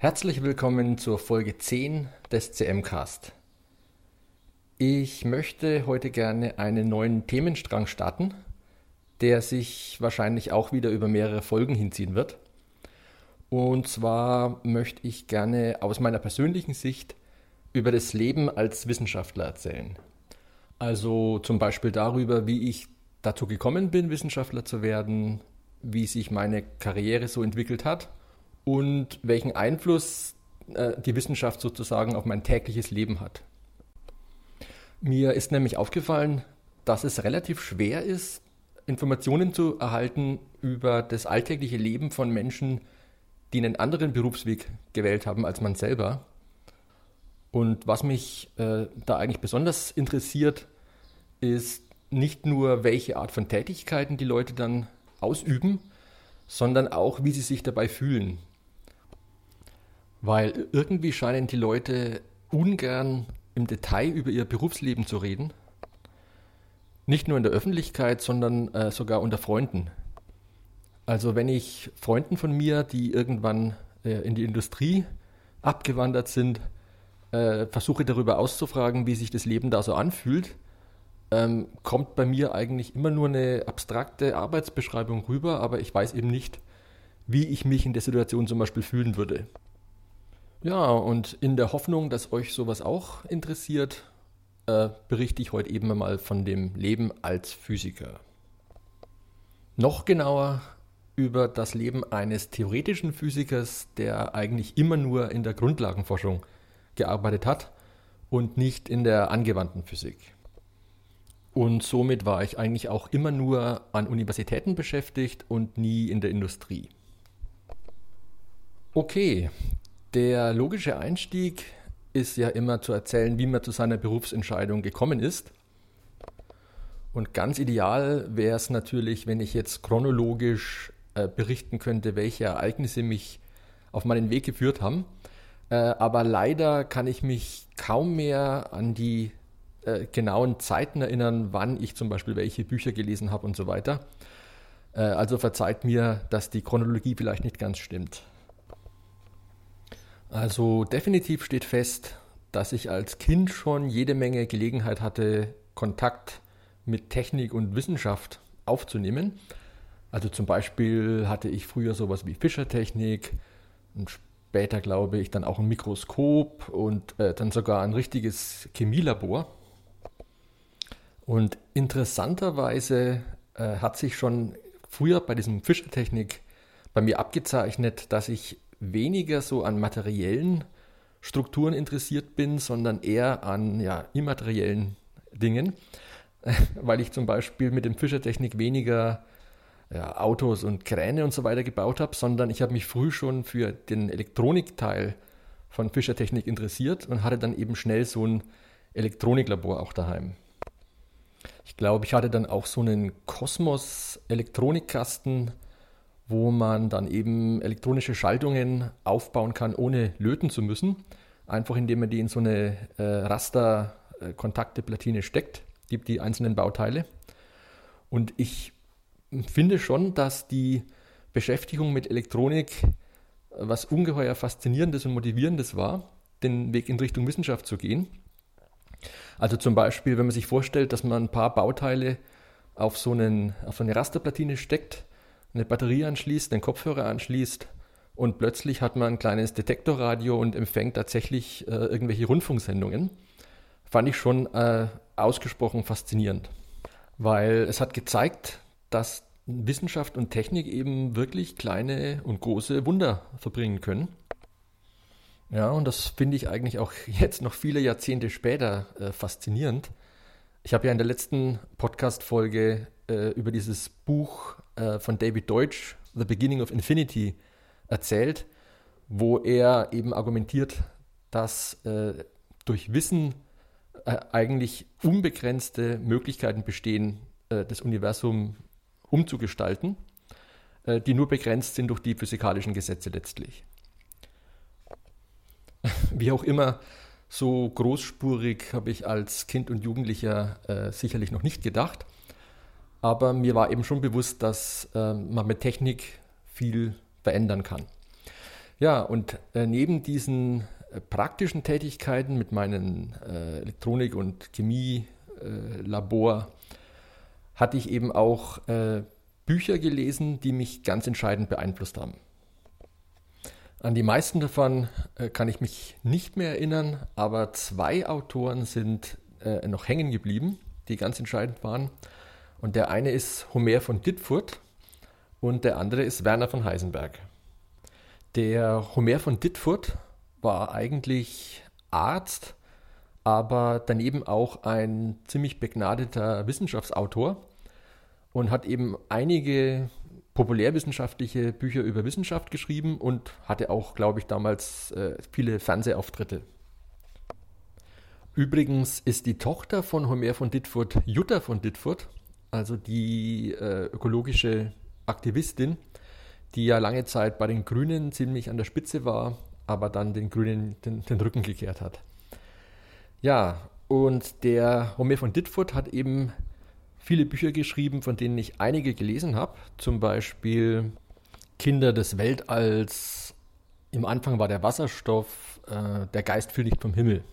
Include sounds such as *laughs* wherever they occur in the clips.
Herzlich willkommen zur Folge 10 des CM-Cast. Ich möchte heute gerne einen neuen Themenstrang starten, der sich wahrscheinlich auch wieder über mehrere Folgen hinziehen wird. Und zwar möchte ich gerne aus meiner persönlichen Sicht über das Leben als Wissenschaftler erzählen. Also zum Beispiel darüber, wie ich dazu gekommen bin, Wissenschaftler zu werden, wie sich meine Karriere so entwickelt hat und welchen Einfluss äh, die Wissenschaft sozusagen auf mein tägliches Leben hat. Mir ist nämlich aufgefallen, dass es relativ schwer ist, Informationen zu erhalten über das alltägliche Leben von Menschen, die einen anderen Berufsweg gewählt haben als man selber. Und was mich äh, da eigentlich besonders interessiert, ist nicht nur, welche Art von Tätigkeiten die Leute dann ausüben, sondern auch, wie sie sich dabei fühlen. Weil irgendwie scheinen die Leute ungern im Detail über ihr Berufsleben zu reden. Nicht nur in der Öffentlichkeit, sondern äh, sogar unter Freunden. Also wenn ich Freunden von mir, die irgendwann äh, in die Industrie abgewandert sind, äh, versuche darüber auszufragen, wie sich das Leben da so anfühlt, ähm, kommt bei mir eigentlich immer nur eine abstrakte Arbeitsbeschreibung rüber, aber ich weiß eben nicht, wie ich mich in der Situation zum Beispiel fühlen würde. Ja, und in der Hoffnung, dass euch sowas auch interessiert, äh, berichte ich heute eben mal von dem Leben als Physiker. Noch genauer über das Leben eines theoretischen Physikers, der eigentlich immer nur in der Grundlagenforschung gearbeitet hat und nicht in der angewandten Physik. Und somit war ich eigentlich auch immer nur an Universitäten beschäftigt und nie in der Industrie. Okay, der logische Einstieg ist ja immer zu erzählen, wie man zu seiner Berufsentscheidung gekommen ist. Und ganz ideal wäre es natürlich, wenn ich jetzt chronologisch äh, berichten könnte, welche Ereignisse mich auf meinen Weg geführt haben. Äh, aber leider kann ich mich kaum mehr an die äh, genauen Zeiten erinnern, wann ich zum Beispiel welche Bücher gelesen habe und so weiter. Äh, also verzeiht mir, dass die Chronologie vielleicht nicht ganz stimmt. Also definitiv steht fest, dass ich als Kind schon jede Menge Gelegenheit hatte, Kontakt mit Technik und Wissenschaft aufzunehmen. Also zum Beispiel hatte ich früher sowas wie Fischertechnik und später glaube ich dann auch ein Mikroskop und äh, dann sogar ein richtiges Chemielabor. Und interessanterweise äh, hat sich schon früher bei diesem Fischertechnik bei mir abgezeichnet, dass ich weniger so an materiellen Strukturen interessiert bin, sondern eher an ja, immateriellen Dingen, *laughs* weil ich zum Beispiel mit dem Fischertechnik weniger ja, Autos und Kräne und so weiter gebaut habe, sondern ich habe mich früh schon für den Elektronikteil von Fischertechnik interessiert und hatte dann eben schnell so ein Elektroniklabor auch daheim. Ich glaube, ich hatte dann auch so einen Kosmos-Elektronikkasten, wo man dann eben elektronische Schaltungen aufbauen kann, ohne löten zu müssen. Einfach indem man die in so eine äh, Raster-Kontakteplatine steckt, gibt die einzelnen Bauteile. Und ich finde schon, dass die Beschäftigung mit Elektronik was ungeheuer Faszinierendes und Motivierendes war, den Weg in Richtung Wissenschaft zu gehen. Also zum Beispiel, wenn man sich vorstellt, dass man ein paar Bauteile auf so, einen, auf so eine Rasterplatine steckt, eine Batterie anschließt, einen Kopfhörer anschließt und plötzlich hat man ein kleines Detektorradio und empfängt tatsächlich äh, irgendwelche Rundfunksendungen. Fand ich schon äh, ausgesprochen faszinierend, weil es hat gezeigt, dass Wissenschaft und Technik eben wirklich kleine und große Wunder verbringen können. Ja, und das finde ich eigentlich auch *laughs* jetzt noch viele Jahrzehnte später äh, faszinierend. Ich habe ja in der letzten Podcast-Folge äh, über dieses Buch äh, von David Deutsch, The Beginning of Infinity, erzählt, wo er eben argumentiert, dass äh, durch Wissen äh, eigentlich unbegrenzte Möglichkeiten bestehen, äh, das Universum umzugestalten, die nur begrenzt sind durch die physikalischen Gesetze letztlich wie auch immer, so großspurig habe ich als Kind und Jugendlicher äh, sicherlich noch nicht gedacht. Aber mir war eben schon bewusst, dass äh, man mit Technik viel verändern kann. Ja, und äh, neben diesen äh, praktischen Tätigkeiten mit meinem äh, Elektronik- und Chemielabor hatte ich eben auch äh, Bücher gelesen, die mich ganz entscheidend beeinflusst haben. An die meisten davon kann ich mich nicht mehr erinnern, aber zwei Autoren sind noch hängen geblieben, die ganz entscheidend waren. Und der eine ist Homer von Dittfurt und der andere ist Werner von Heisenberg. Der Homer von Dittfurt war eigentlich Arzt, aber daneben auch ein ziemlich begnadeter Wissenschaftsautor und hat eben einige populärwissenschaftliche Bücher über Wissenschaft geschrieben und hatte auch, glaube ich, damals äh, viele Fernsehauftritte. Übrigens ist die Tochter von Homer von Dittfurt Jutta von Dittfurt, also die äh, ökologische Aktivistin, die ja lange Zeit bei den Grünen ziemlich an der Spitze war, aber dann den Grünen den, den Rücken gekehrt hat. Ja, und der Homer von Dittfurt hat eben viele Bücher geschrieben, von denen ich einige gelesen habe. Zum Beispiel Kinder des Weltalls. Im Anfang war der Wasserstoff, äh, der Geist fiel nicht vom Himmel.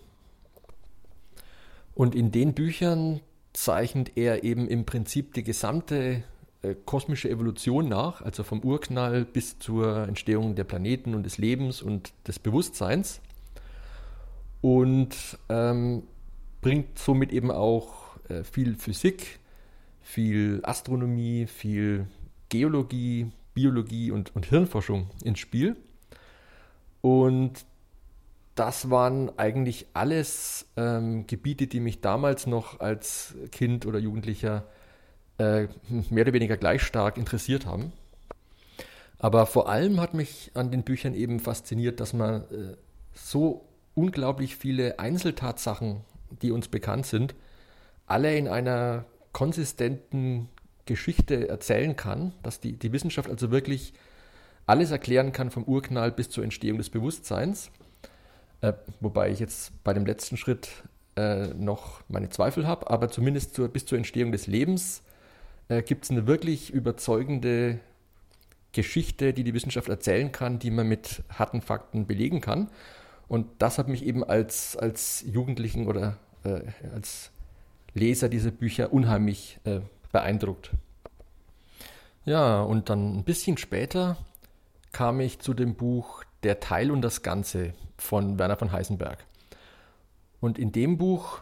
Und in den Büchern zeichnet er eben im Prinzip die gesamte äh, kosmische Evolution nach, also vom Urknall bis zur Entstehung der Planeten und des Lebens und des Bewusstseins. Und ähm, bringt somit eben auch äh, viel Physik, viel Astronomie, viel Geologie, Biologie und, und Hirnforschung ins Spiel. Und das waren eigentlich alles ähm, Gebiete, die mich damals noch als Kind oder Jugendlicher äh, mehr oder weniger gleich stark interessiert haben. Aber vor allem hat mich an den Büchern eben fasziniert, dass man äh, so unglaublich viele Einzeltatsachen, die uns bekannt sind, alle in einer konsistenten Geschichte erzählen kann, dass die, die Wissenschaft also wirklich alles erklären kann, vom Urknall bis zur Entstehung des Bewusstseins. Äh, wobei ich jetzt bei dem letzten Schritt äh, noch meine Zweifel habe, aber zumindest zur, bis zur Entstehung des Lebens äh, gibt es eine wirklich überzeugende Geschichte, die die Wissenschaft erzählen kann, die man mit harten Fakten belegen kann. Und das hat mich eben als, als Jugendlichen oder äh, als Leser dieser Bücher unheimlich äh, beeindruckt. Ja, und dann ein bisschen später kam ich zu dem Buch Der Teil und das Ganze von Werner von Heisenberg. Und in dem Buch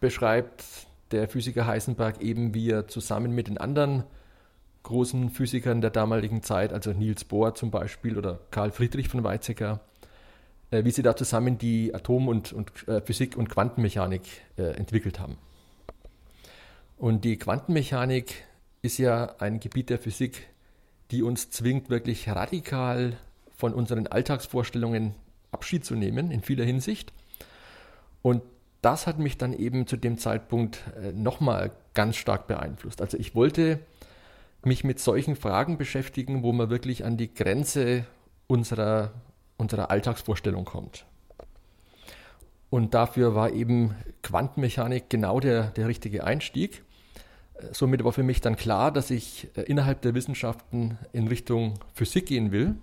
beschreibt der Physiker Heisenberg eben, wie er zusammen mit den anderen großen Physikern der damaligen Zeit, also Niels Bohr zum Beispiel oder Karl Friedrich von Weizsäcker, äh, wie sie da zusammen die Atom- und, und äh, Physik und Quantenmechanik äh, entwickelt haben. Und die Quantenmechanik ist ja ein Gebiet der Physik, die uns zwingt, wirklich radikal von unseren Alltagsvorstellungen Abschied zu nehmen, in vieler Hinsicht. Und das hat mich dann eben zu dem Zeitpunkt äh, nochmal ganz stark beeinflusst. Also ich wollte mich mit solchen Fragen beschäftigen, wo man wirklich an die Grenze unserer, unserer Alltagsvorstellung kommt. Und dafür war eben Quantenmechanik genau der, der richtige Einstieg. Äh, somit war für mich dann klar, dass ich äh, innerhalb der Wissenschaften in Richtung Physik gehen will.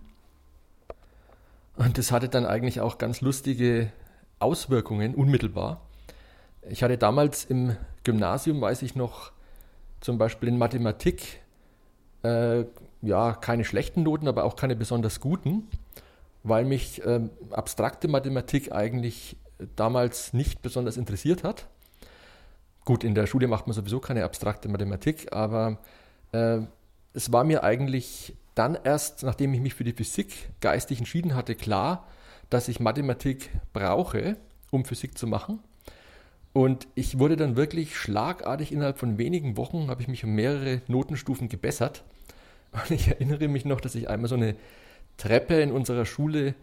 Und das hatte dann eigentlich auch ganz lustige Auswirkungen unmittelbar. Ich hatte damals im Gymnasium, weiß ich noch, zum Beispiel in Mathematik, äh, ja, keine schlechten Noten, aber auch keine besonders guten, weil mich äh, abstrakte Mathematik eigentlich damals nicht besonders interessiert hat. Gut, in der Schule macht man sowieso keine abstrakte Mathematik, aber äh, es war mir eigentlich dann erst, nachdem ich mich für die Physik geistig entschieden hatte, klar, dass ich Mathematik brauche, um Physik zu machen. Und ich wurde dann wirklich schlagartig innerhalb von wenigen Wochen, habe ich mich um mehrere Notenstufen gebessert. Und ich erinnere mich noch, dass ich einmal so eine Treppe in unserer Schule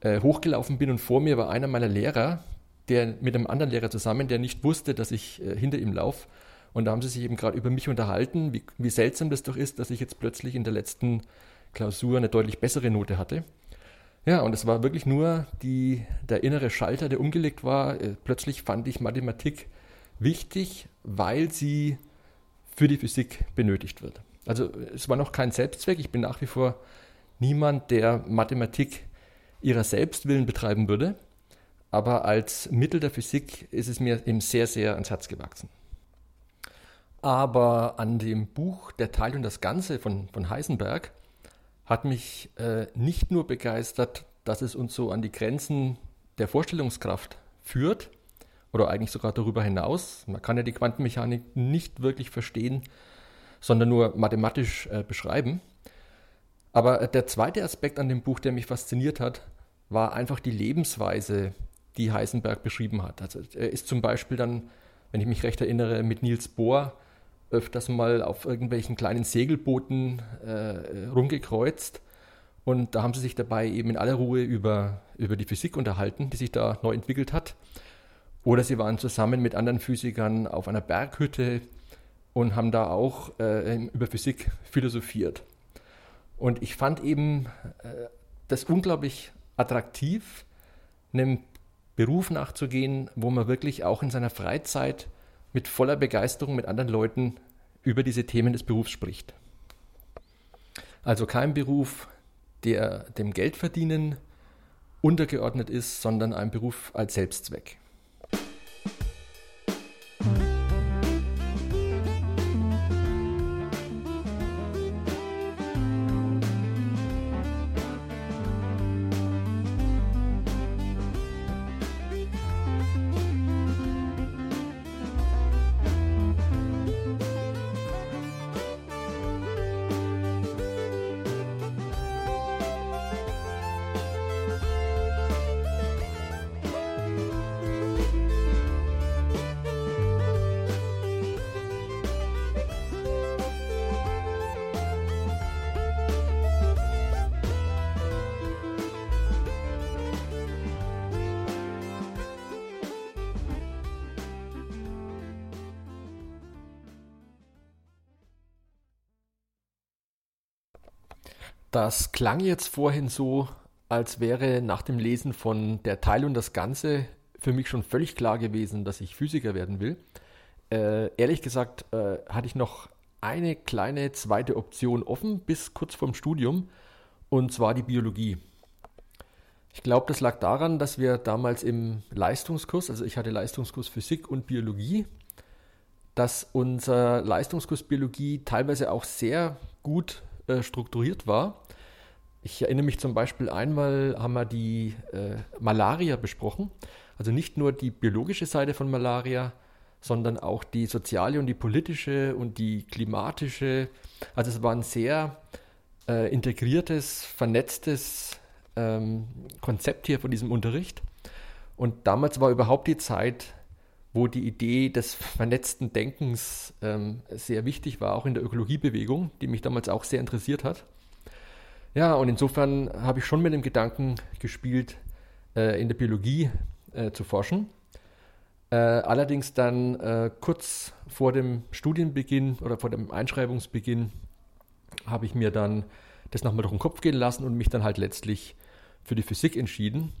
äh, hochgelaufen bin und vor mir war einer meiner Lehrer, der mit einem anderen Lehrer zusammen, der nicht wusste, dass ich äh, hinter ihm laufe. Und da haben sie sich eben gerade über mich unterhalten, wie, wie seltsam das doch ist, dass ich jetzt plötzlich in der letzten Klausur eine deutlich bessere Note hatte. Ja, und es war wirklich nur die, der innere Schalter, der umgelegt war. Äh, plötzlich fand ich Mathematik wichtig, weil sie für die Physik benötigt wird. Also es war noch kein Selbstzweck. Ich bin nach wie vor niemand, der Mathematik ihrer Selbstwillen betreiben würde. Aber als Mittel der Physik ist es mir eben sehr, sehr ans Herz gewachsen. Aber an dem Buch Der Teil und das Ganze von, von Heisenberg hat mich äh, nicht nur begeistert, dass es uns so an die Grenzen der Vorstellungskraft führt, oder eigentlich sogar darüber hinaus. Man kann ja die Quantenmechanik nicht wirklich verstehen, sondern nur mathematisch äh, beschreiben. Aber der zweite Aspekt an dem Buch, der mich fasziniert hat, war einfach die Lebensweise, die Heisenberg beschrieben hat. Also er ist zum Beispiel dann, wenn ich mich recht erinnere, mit Niels Bohr öfters mal auf irgendwelchen kleinen Segelbooten äh, rumgekreuzt. Und da haben sie sich dabei eben in aller Ruhe über, über die Physik unterhalten, die sich da neu entwickelt hat. Oder sie waren zusammen mit anderen Physikern auf einer Berghütte und haben da auch äh, über Physik philosophiert. Und ich fand eben äh, das unglaublich attraktiv, einem Beruf nachzugehen, wo man wirklich auch in seiner Freizeit mit voller Begeisterung mit anderen Leuten über diese Themen des Berufs spricht. Also kein Beruf, der dem Geldverdienen untergeordnet ist, sondern ein Beruf als Selbstzweck. Das klang jetzt vorhin so, als wäre nach dem Lesen von Der Teil und das Ganze für mich schon völlig klar gewesen, dass ich Physiker werden will. Äh, ehrlich gesagt äh, hatte ich noch eine kleine zweite Option offen bis kurz vorm Studium und zwar die Biologie. Ich glaube, das lag daran, dass wir damals im Leistungskurs, also ich hatte Leistungskurs Physik und Biologie, dass unser Leistungskurs Biologie teilweise auch sehr gut äh, strukturiert war. Ich erinnere mich zum Beispiel einmal haben wir die äh, Malaria besprochen. Also nicht nur die biologische Seite von Malaria, sondern auch die soziale und die politische und die klimatische. Also es war ein sehr äh, integriertes, vernetztes ähm, Konzept hier von diesem Unterricht. Und damals war überhaupt die Zeit, wo die Idee des vernetzten Denkens ähm, sehr wichtig war, auch in der Ökologiebewegung, die mich damals auch sehr interessiert hat. Ja, und insofern habe ich schon mit dem Gedanken gespielt, äh, in der Biologie äh, zu forschen. Äh, allerdings dann äh, kurz vor dem Studienbeginn oder vor dem Einschreibungsbeginn habe ich mir dann das nochmal durch den Kopf gehen lassen und mich dann halt letztlich für die Physik entschieden.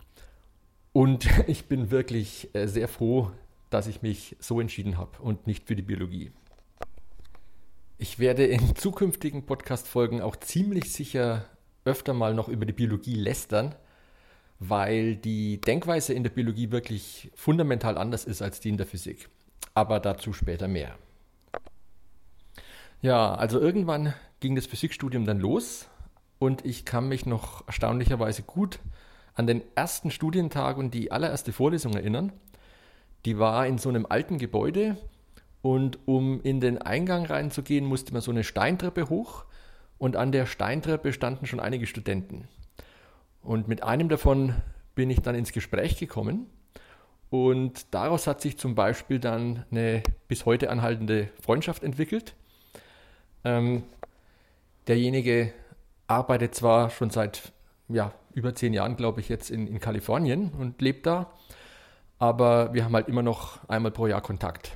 Und *laughs* ich bin wirklich äh, sehr froh, dass ich mich so entschieden habe und nicht für die Biologie. Ich werde in zukünftigen Podcast-Folgen auch ziemlich sicher öfter mal noch über die Biologie lästern, weil die Denkweise in der Biologie wirklich fundamental anders ist als die in der Physik. Aber dazu später mehr. Ja, also irgendwann ging das Physikstudium dann los und ich kann mich noch erstaunlicherweise gut an den ersten Studientag und die allererste Vorlesung erinnern. Die war in so einem alten Gebäude und um in den Eingang reinzugehen, musste man so eine Steintreppe hoch und an der Steintreppe standen schon einige Studenten. Und mit einem davon bin ich dann ins Gespräch gekommen und daraus hat sich zum Beispiel dann eine bis heute anhaltende Freundschaft entwickelt. Ähm, derjenige arbeitet zwar schon seit ja, über zehn Jahren, glaube ich, jetzt in, in Kalifornien und lebt da aber wir haben halt immer noch einmal pro Jahr Kontakt.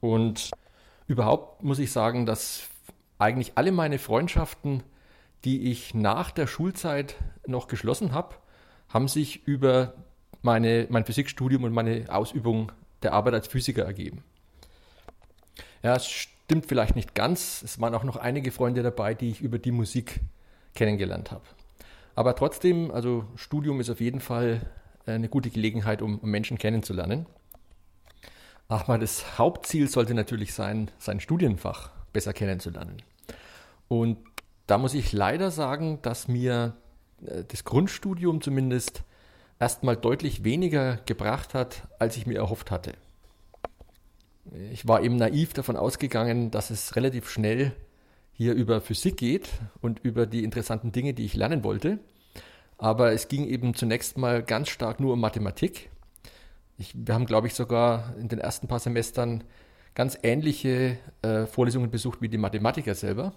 Und überhaupt muss ich sagen, dass eigentlich alle meine Freundschaften, die ich nach der Schulzeit noch geschlossen habe, haben sich über meine, mein Physikstudium und meine Ausübung der Arbeit als Physiker ergeben. Ja, es stimmt vielleicht nicht ganz. Es waren auch noch einige Freunde dabei, die ich über die Musik kennengelernt habe. Aber trotzdem, also Studium ist auf jeden Fall eine gute Gelegenheit, um, Menschen kennenzulernen. Aber das Hauptziel sollte natürlich sein, sein Studienfach besser kennenzulernen. Und da muss ich leider sagen, dass mir äh, das Grundstudium zumindest erstmal deutlich weniger gebracht hat, als ich mir erhofft hatte. Ich war eben naiv davon ausgegangen, dass es relativ schnell hier über Physik geht und über die interessanten Dinge, die ich lernen wollte. Aber es ging eben zunächst mal ganz stark nur um Mathematik. Ich, wir haben, glaube ich, sogar in den ersten paar Semestern ganz ähnliche äh, Vorlesungen besucht wie die Mathematiker selber.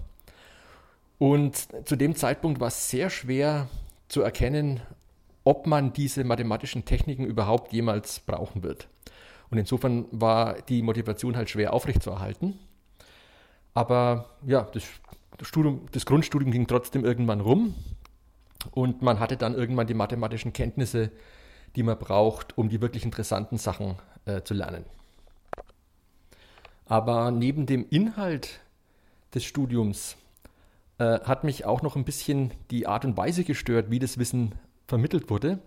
Und zu dem Zeitpunkt war es sehr schwer zu erkennen, ob man diese mathematischen Techniken überhaupt jemals brauchen wird. Und insofern war die Motivation halt schwer aufrechtzuerhalten. Aber ja, das, Studium, das Grundstudium ging trotzdem irgendwann rum und man hatte dann irgendwann die mathematischen Kenntnisse, die man braucht, um die wirklich interessanten Sachen äh, zu lernen. Aber neben dem Inhalt des Studiums äh, hat mich auch noch ein bisschen die Art und Weise gestört, wie das Wissen vermittelt wurde.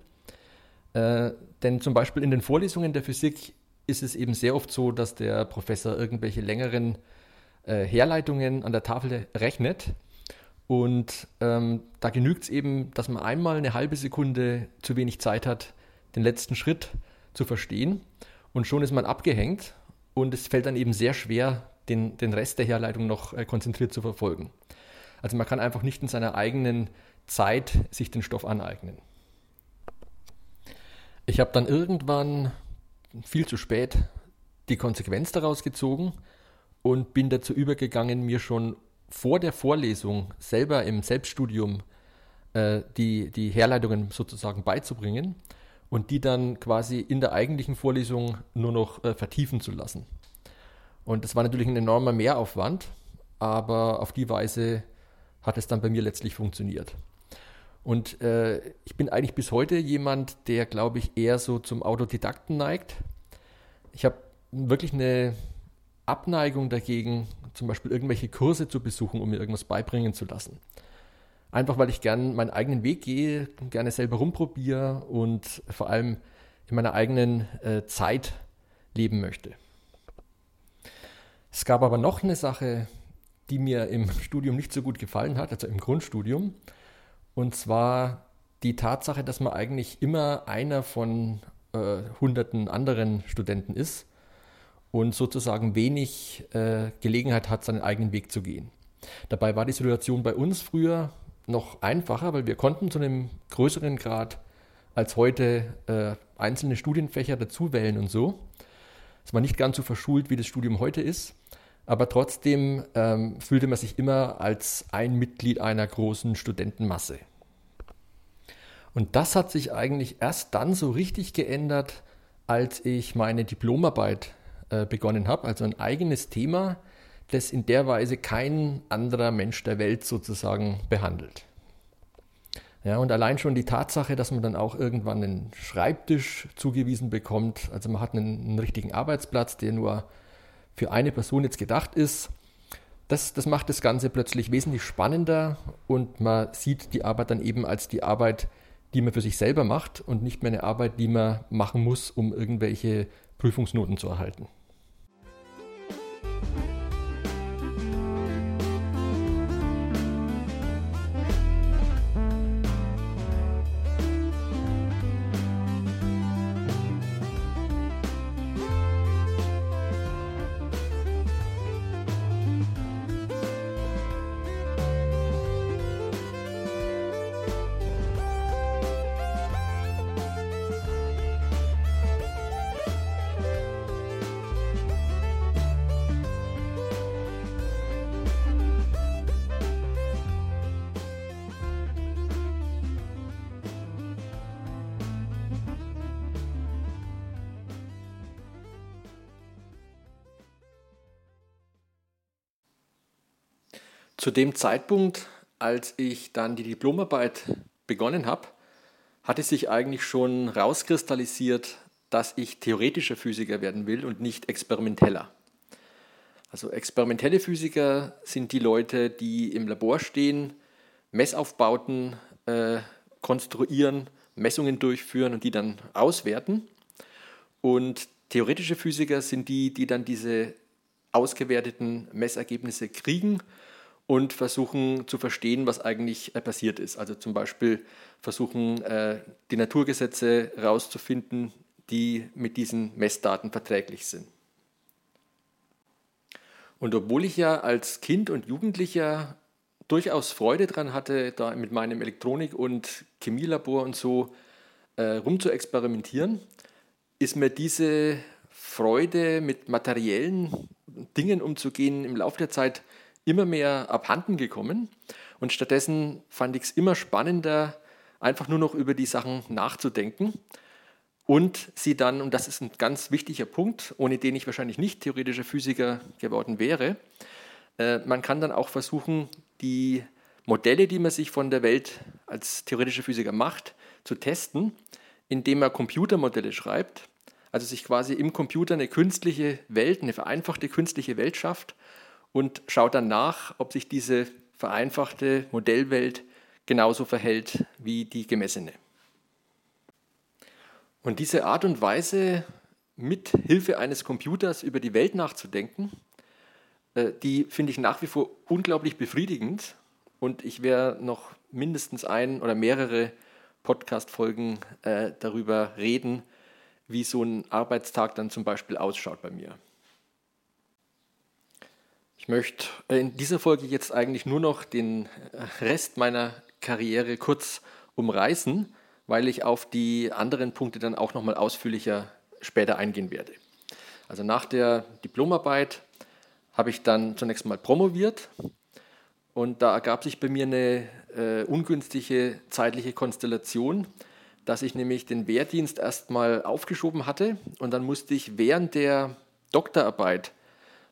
Äh, denn zum Beispiel in den Vorlesungen der Physik ist es eben sehr oft so, dass der Professor irgendwelche längeren äh, Herleitungen an der Tafel rechnet. Und ähm, da genügt es eben, dass man einmal eine halbe Sekunde zu wenig Zeit hat, den letzten Schritt zu verstehen. Und schon ist man abgehängt und es fällt dann eben sehr schwer, den, den Rest der Herleitung noch äh, konzentriert zu verfolgen. Also man kann einfach nicht in seiner eigenen Zeit sich den Stoff aneignen. Ich habe dann irgendwann viel zu spät die Konsequenz daraus gezogen und bin dazu übergegangen, mir schon vor der Vorlesung selber im Selbststudium äh, die, die Herleitungen sozusagen beizubringen und die dann quasi in der eigentlichen Vorlesung nur noch äh, vertiefen zu lassen. Und das war natürlich ein enormer Mehraufwand, aber auf die Weise hat es dann bei mir letztlich funktioniert. Und äh, ich bin eigentlich bis heute jemand, der, glaube ich, eher so zum Autodidakten neigt. Ich habe wirklich eine Abneigung dagegen, zum Beispiel irgendwelche Kurse zu besuchen, um mir irgendwas beibringen zu lassen. Einfach weil ich gern meinen eigenen Weg gehe, gerne selber rumprobiere und vor allem in meiner eigenen äh, Zeit leben möchte. Es gab aber noch eine Sache, die mir im *laughs* Studium nicht so gut gefallen hat, also im Grundstudium. Und zwar die Tatsache, dass man eigentlich immer einer von äh, hunderten anderen Studenten ist und sozusagen wenig äh, Gelegenheit hat, seinen eigenen Weg zu gehen. Dabei war die Situation bei uns früher noch einfacher, weil wir konnten zu einem größeren Grad als heute äh, einzelne Studienfächer dazu wählen und so. Es war nicht ganz so verschult, wie das Studium heute ist, aber trotzdem ähm, fühlte man sich immer als ein Mitglied einer großen Studentenmasse. Und das hat sich eigentlich erst dann so richtig geändert, als ich meine Diplomarbeit äh, begonnen habe, also ein eigenes Thema, das in der Weise kein anderer Mensch der Welt sozusagen behandelt. Ja, und allein schon die Tatsache, dass man dann auch irgendwann einen Schreibtisch zugewiesen bekommt, also man hat einen, einen richtigen Arbeitsplatz, der nur für eine Person jetzt gedacht ist, das, das macht das Ganze plötzlich wesentlich spannender und man sieht die Arbeit dann eben als die Arbeit, die man für sich selber macht und nicht mehr eine Arbeit, die man machen muss, um irgendwelche Prüfungsnoten zu erhalten. Zu dem Zeitpunkt, als ich dann die Diplomarbeit begonnen habe, hatte sich eigentlich schon rauskristallisiert, dass ich theoretischer Physiker werden will und nicht experimenteller. Also experimentelle Physiker sind die Leute, die im Labor stehen, Messaufbauten äh, konstruieren, Messungen durchführen und die dann auswerten. Und theoretische Physiker sind die, die dann diese ausgewerteten Messergebnisse kriegen und versuchen zu verstehen, was eigentlich äh, passiert ist. Also zum Beispiel versuchen, äh, die Naturgesetze herauszufinden, die mit diesen Messdaten verträglich sind. Und obwohl ich ja als Kind und Jugendlicher durchaus Freude daran hatte, da mit meinem Elektronik- und Chemielabor und so äh, rumzuexperimentieren, ist mir diese Freude, mit materiellen Dingen umzugehen, im Laufe der Zeit immer mehr abhanden gekommen. Und stattdessen fand ich es immer spannender, einfach nur noch über die Sachen nachzudenken und sie dann, und das ist ein ganz wichtiger Punkt, ohne den ich wahrscheinlich nicht theoretischer Physiker geworden wäre, äh, man kann dann auch versuchen, die Modelle, die man sich von der Welt als theoretischer Physiker macht, zu testen, indem man Computermodelle schreibt, also sich quasi im Computer eine künstliche Welt, eine vereinfachte künstliche Welt schafft und schaut dann nach, ob sich diese vereinfachte Modellwelt genauso verhält wie die gemessene. Und diese Art und Weise, mit Hilfe eines Computers über die Welt nachzudenken, äh, die finde ich nach wie vor unglaublich befriedigend. Und ich werde noch mindestens ein oder mehrere Podcast-Folgen äh, darüber reden, wie so ein Arbeitstag dann zum Beispiel ausschaut bei mir. Möchte in dieser Folge jetzt eigentlich nur noch den Rest meiner Karriere kurz umreißen weil ich auf die anderen Punkte dann auch nochmal ausführlicher später eingehen werde. Also nach der Diplomarbeit habe ich dann zunächst mal promoviert und da ergab sich bei mir eine äh, ungünstige zeitliche Konstellation, dass ich nämlich den Wehrdienst erstmal aufgeschoben hatte und dann musste ich während der Doktorarbeit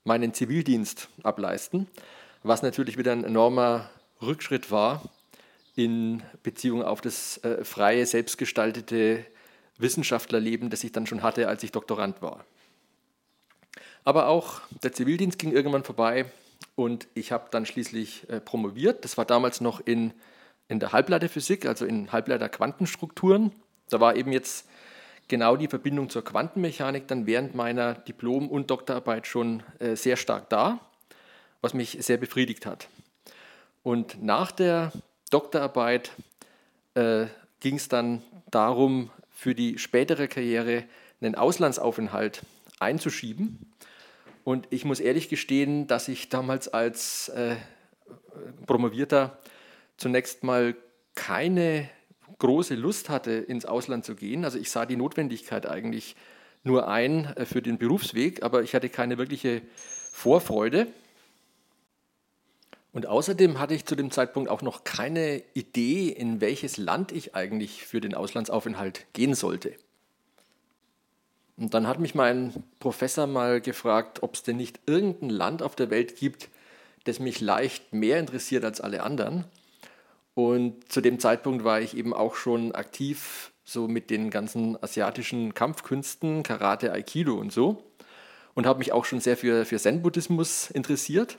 meinen Zivildienst ableisten, was natürlich wieder ein enormer Rückschritt war, in Beziehung auf das äh, freie, selbstgestaltete Wissenschaftlerleben, das ich dann schon hatte, als ich Doktorand war. Aber auch der Zivildienst ging irgendwann vorbei und ich habe dann schließlich äh, promoviert. Das war damals noch in, in der Halbleiterphysik, also in Halbleiter-Quantenstrukturen. Da war eben jetzt genau die Verbindung zur Quantenmechanik dann während meiner Diplom- und Doktorarbeit schon äh, sehr stark da, was mich sehr befriedigt hat. Und nach der Doktorarbeit äh, ging es dann darum, für die spätere Karriere einen Auslandsaufenthalt einzuschieben. Und ich muss ehrlich gestehen, dass ich damals als äh, Promovierter zunächst mal keine große Lust hatte, ins Ausland zu gehen. Also ich sah die Notwendigkeit eigentlich nur ein äh, für den Berufsweg, aber ich hatte keine wirkliche Vorfreude. Und außerdem hatte ich zu dem Zeitpunkt auch noch keine Idee, in welches Land ich eigentlich für den Auslandsaufenthalt gehen sollte. Und dann hat mich mein Professor mal gefragt, ob es denn nicht irgendein Land auf der Welt gibt, das mich leicht mehr interessiert als alle anderen. Und zu dem Zeitpunkt war ich eben auch schon aktiv so mit den ganzen asiatischen Kampfkünsten, Karate, Aikido und so. Und habe mich auch schon sehr für, für Zen-Buddhismus interessiert.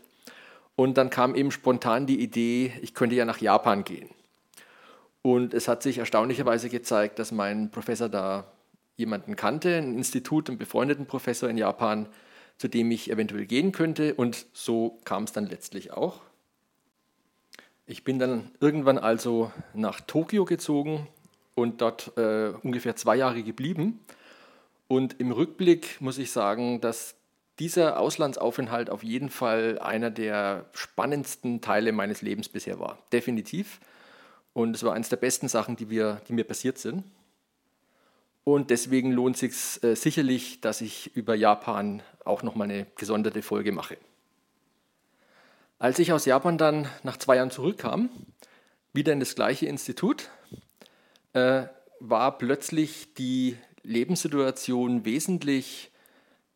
Und dann kam eben spontan die Idee, ich könnte ja nach Japan gehen. Und es hat sich erstaunlicherweise gezeigt, dass mein Professor da jemanden kannte, ein Institut, einen befreundeten Professor in Japan, zu dem ich eventuell gehen könnte. Und so kam es dann letztlich auch. Ich bin dann irgendwann also nach Tokio gezogen und dort äh, ungefähr zwei Jahre geblieben. Und im Rückblick muss ich sagen, dass dieser Auslandsaufenthalt auf jeden Fall einer der spannendsten Teile meines Lebens bisher war. Definitiv. Und es war eines der besten Sachen, die, wir, die mir passiert sind. Und deswegen lohnt es sich äh, sicherlich, dass ich über Japan auch nochmal eine gesonderte Folge mache. Als ich aus Japan dann nach zwei Jahren zurückkam, wieder in das gleiche Institut, äh, war plötzlich die Lebenssituation wesentlich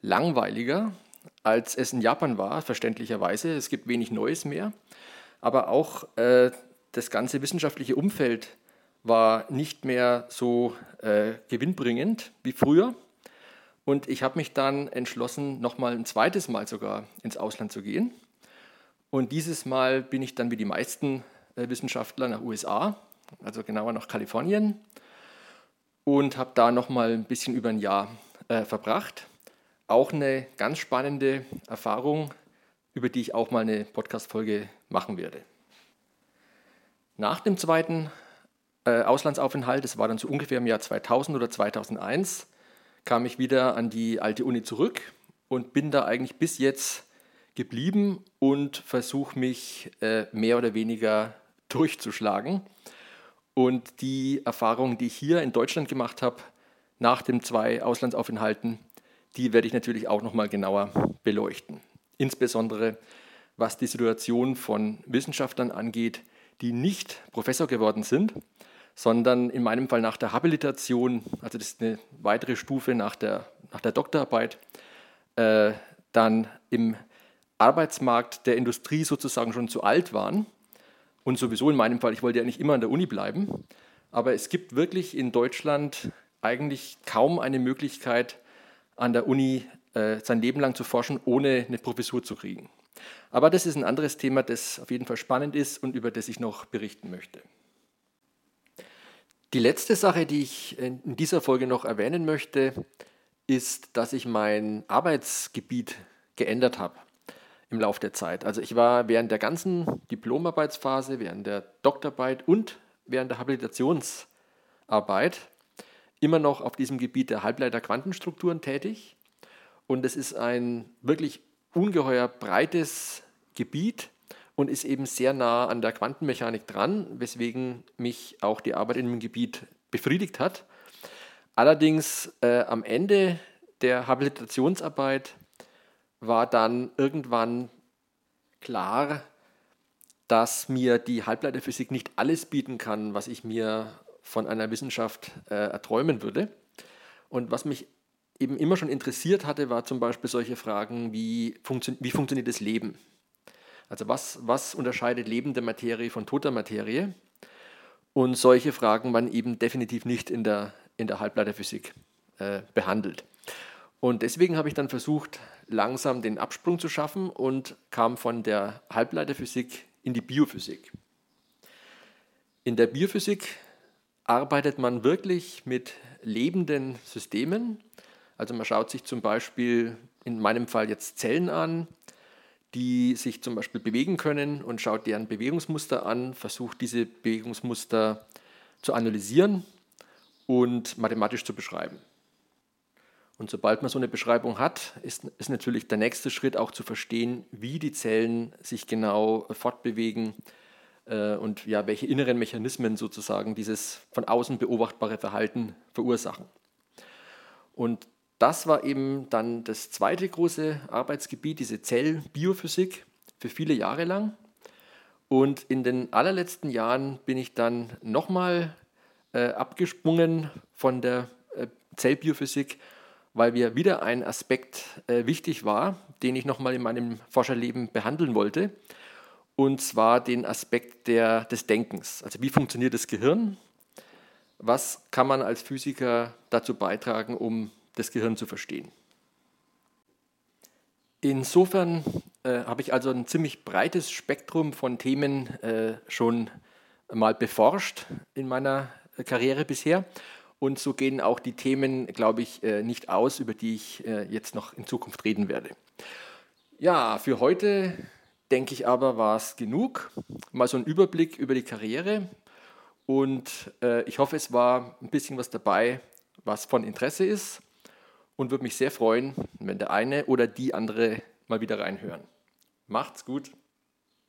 langweiliger, als es in Japan war, verständlicherweise. Es gibt wenig Neues mehr. Aber auch äh, das ganze wissenschaftliche Umfeld war nicht mehr so äh, gewinnbringend wie früher. Und ich habe mich dann entschlossen, nochmal ein zweites Mal sogar ins Ausland zu gehen. Und dieses Mal bin ich dann wie die meisten äh, Wissenschaftler nach USA also genauer nach Kalifornien und habe da nochmal ein bisschen über ein Jahr äh, verbracht. Auch eine ganz spannende Erfahrung, über die ich auch mal eine Podcast-Folge machen werde. Nach dem zweiten äh, Auslandsaufenthalt, das war dann so ungefähr im Jahr 2000 oder 2001, kam ich wieder an die alte Uni zurück und bin da eigentlich bis jetzt geblieben und versuche mich äh, mehr oder weniger durchzuschlagen. Und die Erfahrungen, die ich hier in Deutschland gemacht habe, nach den zwei Auslandsaufenthalten, die werde ich natürlich auch nochmal genauer beleuchten. Insbesondere was die Situation von Wissenschaftlern angeht, die nicht Professor geworden sind, sondern in meinem Fall nach der Habilitation, also das ist eine weitere Stufe nach der, nach der Doktorarbeit, äh, dann im Arbeitsmarkt der Industrie sozusagen schon zu alt waren. Und sowieso in meinem Fall, ich wollte ja nicht immer an der Uni bleiben, aber es gibt wirklich in Deutschland eigentlich kaum eine Möglichkeit, an der Uni äh, sein Leben lang zu forschen, ohne eine Professur zu kriegen. Aber das ist ein anderes Thema, das auf jeden Fall spannend ist und über das ich noch berichten möchte. Die letzte Sache, die ich in dieser Folge noch erwähnen möchte, ist, dass ich mein Arbeitsgebiet geändert habe im Laufe der Zeit. Also ich war während der ganzen Diplomarbeitsphase, während der Doktorarbeit und während der Habilitationsarbeit immer noch auf diesem Gebiet der Halbleiter-Quantenstrukturen tätig. Und es ist ein wirklich ungeheuer breites Gebiet und ist eben sehr nah an der Quantenmechanik dran, weswegen mich auch die Arbeit in dem Gebiet befriedigt hat. Allerdings äh, am Ende der Habilitationsarbeit war dann irgendwann klar, dass mir die Halbleiterphysik nicht alles bieten kann, was ich mir von einer Wissenschaft äh, erträumen würde. Und was mich eben immer schon interessiert hatte, war zum Beispiel solche Fragen wie, funktio wie funktioniert das Leben? Also was, was unterscheidet lebende Materie von toter Materie? Und solche Fragen waren eben definitiv nicht in der, in der Halbleiterphysik äh, behandelt. Und deswegen habe ich dann versucht, langsam den Absprung zu schaffen und kam von der Halbleiterphysik in die Biophysik. In der Biophysik arbeitet man wirklich mit lebenden Systemen. Also man schaut sich zum Beispiel in meinem Fall jetzt Zellen an, die sich zum Beispiel bewegen können und schaut deren Bewegungsmuster an, versucht diese Bewegungsmuster zu analysieren und mathematisch zu beschreiben. Und sobald man so eine Beschreibung hat, ist, ist natürlich der nächste Schritt auch zu verstehen, wie die Zellen sich genau fortbewegen äh, und ja, welche inneren Mechanismen sozusagen dieses von außen beobachtbare Verhalten verursachen. Und das war eben dann das zweite große Arbeitsgebiet, diese Zellbiophysik, für viele Jahre lang. Und in den allerletzten Jahren bin ich dann nochmal äh, abgesprungen von der äh, Zellbiophysik weil mir wieder ein Aspekt äh, wichtig war, den ich nochmal in meinem Forscherleben behandeln wollte, und zwar den Aspekt der, des Denkens. Also wie funktioniert das Gehirn? Was kann man als Physiker dazu beitragen, um das Gehirn zu verstehen? Insofern äh, habe ich also ein ziemlich breites Spektrum von Themen äh, schon mal beforscht in meiner Karriere bisher und so gehen auch die Themen, glaube ich, äh, nicht aus, über die ich äh, jetzt noch in Zukunft reden werde. Ja, für heute denke ich aber, war es genug. Mal so ein Überblick über die Karriere. Und äh, ich hoffe, es war ein bisschen was dabei, was von Interesse ist. Und würde mich sehr freuen, wenn der eine oder die andere mal wieder reinhören. Macht's gut.